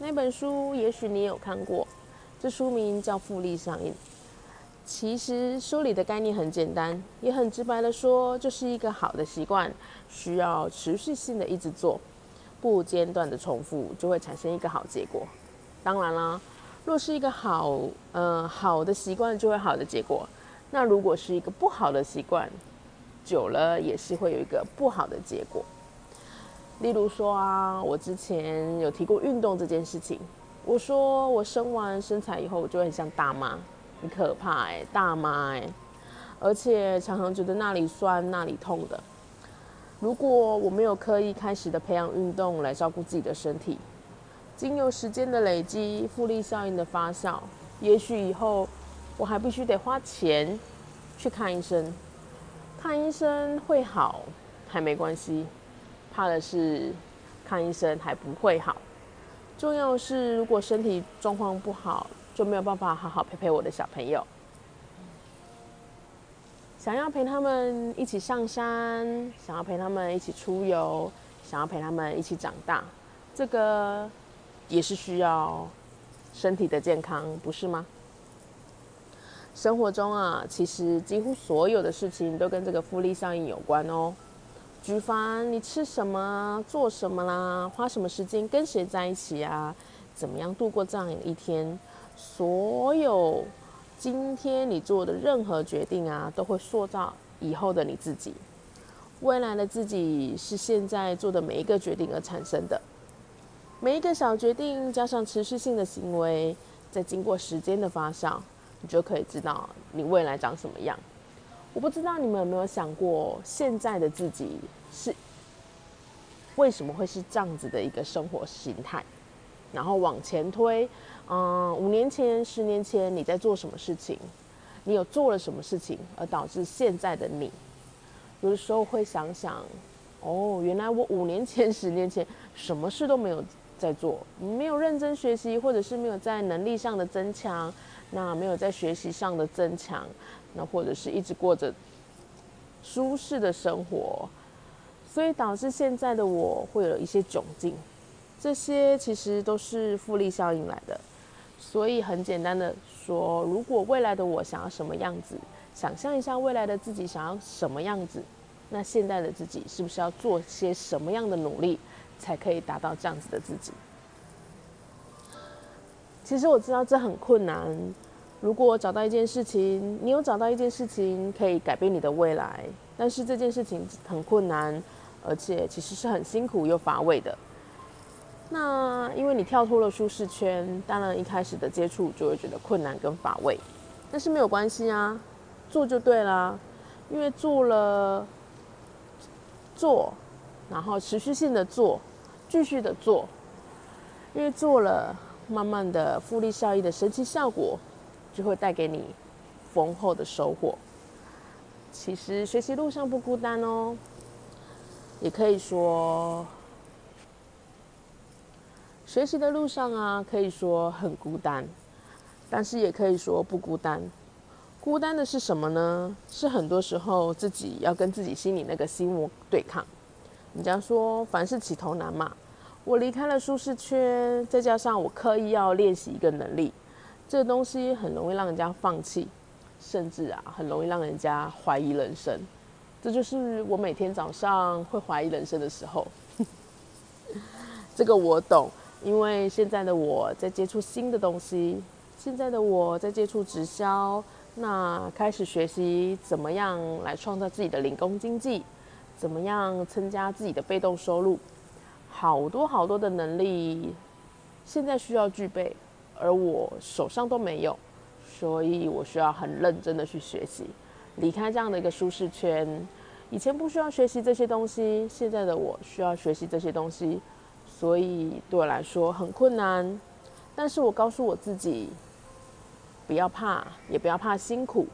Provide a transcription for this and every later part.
那本书也许你有看过，这书名叫《复利效应》。其实书里的概念很简单，也很直白的说，就是一个好的习惯需要持续性的一直做，不间断的重复，就会产生一个好结果。当然啦，若是一个好呃好的习惯，就会好的结果。那如果是一个不好的习惯，久了也是会有一个不好的结果。例如说啊，我之前有提过运动这件事情。我说我生完身材以后，我就很像大妈，很可怕哎，大妈哎，而且常常觉得那里酸那里痛的。如果我没有刻意开始的培养运动来照顾自己的身体，经由时间的累积、复利效应的发酵，也许以后我还必须得花钱去看医生。看医生会好还没关系。怕的是看医生还不会好，重要是如果身体状况不好，就没有办法好好陪陪我的小朋友。想要陪他们一起上山，想要陪他们一起出游，想要陪他们一起长大，这个也是需要身体的健康，不是吗？生活中啊，其实几乎所有的事情都跟这个复利效应有关哦。举凡你吃什么、做什么啦，花什么时间跟谁在一起啊，怎么样度过这样一天，所有今天你做的任何决定啊，都会塑造以后的你自己。未来的自己是现在做的每一个决定而产生的，每一个小决定加上持续性的行为，在经过时间的发酵，你就可以知道你未来长什么样。我不知道你们有没有想过，现在的自己是为什么会是这样子的一个生活形态？然后往前推，嗯，五年前、十年前你在做什么事情？你有做了什么事情而导致现在的你？有的时候会想想，哦，原来我五年前、十年前什么事都没有在做，没有认真学习，或者是没有在能力上的增强，那没有在学习上的增强。那或者是一直过着舒适的生活，所以导致现在的我会有一些窘境。这些其实都是复利效应来的。所以很简单的说，如果未来的我想要什么样子，想象一下未来的自己想要什么样子，那现在的自己是不是要做些什么样的努力，才可以达到这样子的自己？其实我知道这很困难。如果找到一件事情，你有找到一件事情可以改变你的未来，但是这件事情很困难，而且其实是很辛苦又乏味的。那因为你跳脱了舒适圈，当然一开始的接触就会觉得困难跟乏味，但是没有关系啊，做就对啦。因为做了，做，然后持续性的做，继续的做，因为做了，慢慢的复利效益的神奇效果。就会带给你丰厚的收获。其实学习路上不孤单哦，也可以说学习的路上啊，可以说很孤单，但是也可以说不孤单。孤单的是什么呢？是很多时候自己要跟自己心里那个心魔对抗。人家说凡事起头难嘛，我离开了舒适圈，再加上我刻意要练习一个能力。这个东西很容易让人家放弃，甚至啊，很容易让人家怀疑人生。这就是我每天早上会怀疑人生的时候。这个我懂，因为现在的我在接触新的东西，现在的我在接触直销，那开始学习怎么样来创造自己的零工经济，怎么样增加自己的被动收入，好多好多的能力，现在需要具备。而我手上都没有，所以我需要很认真的去学习，离开这样的一个舒适圈。以前不需要学习这些东西，现在的我需要学习这些东西，所以对我来说很困难。但是我告诉我自己，不要怕，也不要怕辛苦，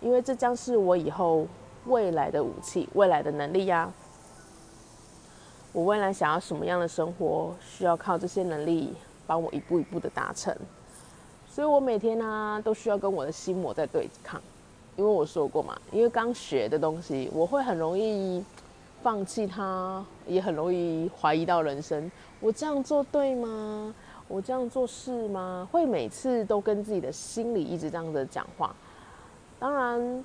因为这将是我以后未来的武器，未来的能力呀。我未来想要什么样的生活，需要靠这些能力帮我一步一步的达成。所以我每天呢，都需要跟我的心魔在对抗。因为我说过嘛，因为刚学的东西，我会很容易放弃它，也很容易怀疑到人生。我这样做对吗？我这样做是吗？会每次都跟自己的心里一直这样子讲话。当然，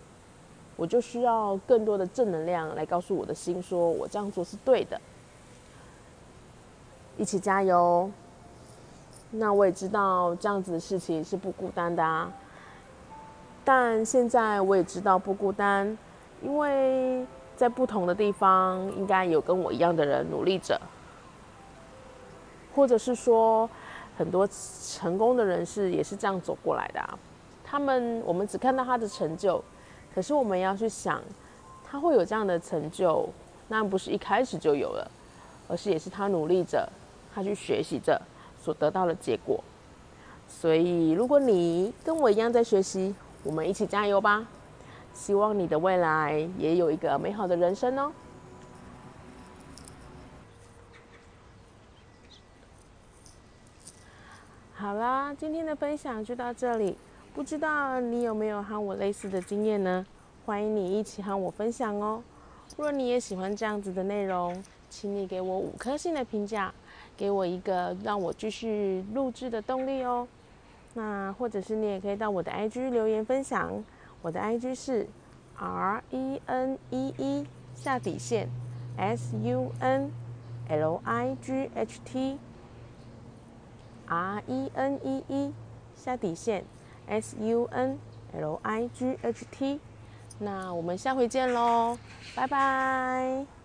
我就需要更多的正能量来告诉我的心，说我这样做是对的。一起加油！那我也知道这样子的事情是不孤单的啊。但现在我也知道不孤单，因为在不同的地方，应该有跟我一样的人努力着，或者是说。很多成功的人士也是这样走过来的啊。他们我们只看到他的成就，可是我们要去想，他会有这样的成就，那不是一开始就有了，而是也是他努力着，他去学习着所得到的结果。所以，如果你跟我一样在学习，我们一起加油吧！希望你的未来也有一个美好的人生哦。好啦，今天的分享就到这里。不知道你有没有和我类似的经验呢？欢迎你一起和我分享哦。若你也喜欢这样子的内容，请你给我五颗星的评价，给我一个让我继续录制的动力哦。那或者是你也可以到我的 IG 留言分享，我的 IG 是 R E N E E 下底线 S U N L I G H T。R E N E E 下底线 S U N L I G H T，那我们下回见喽，拜拜。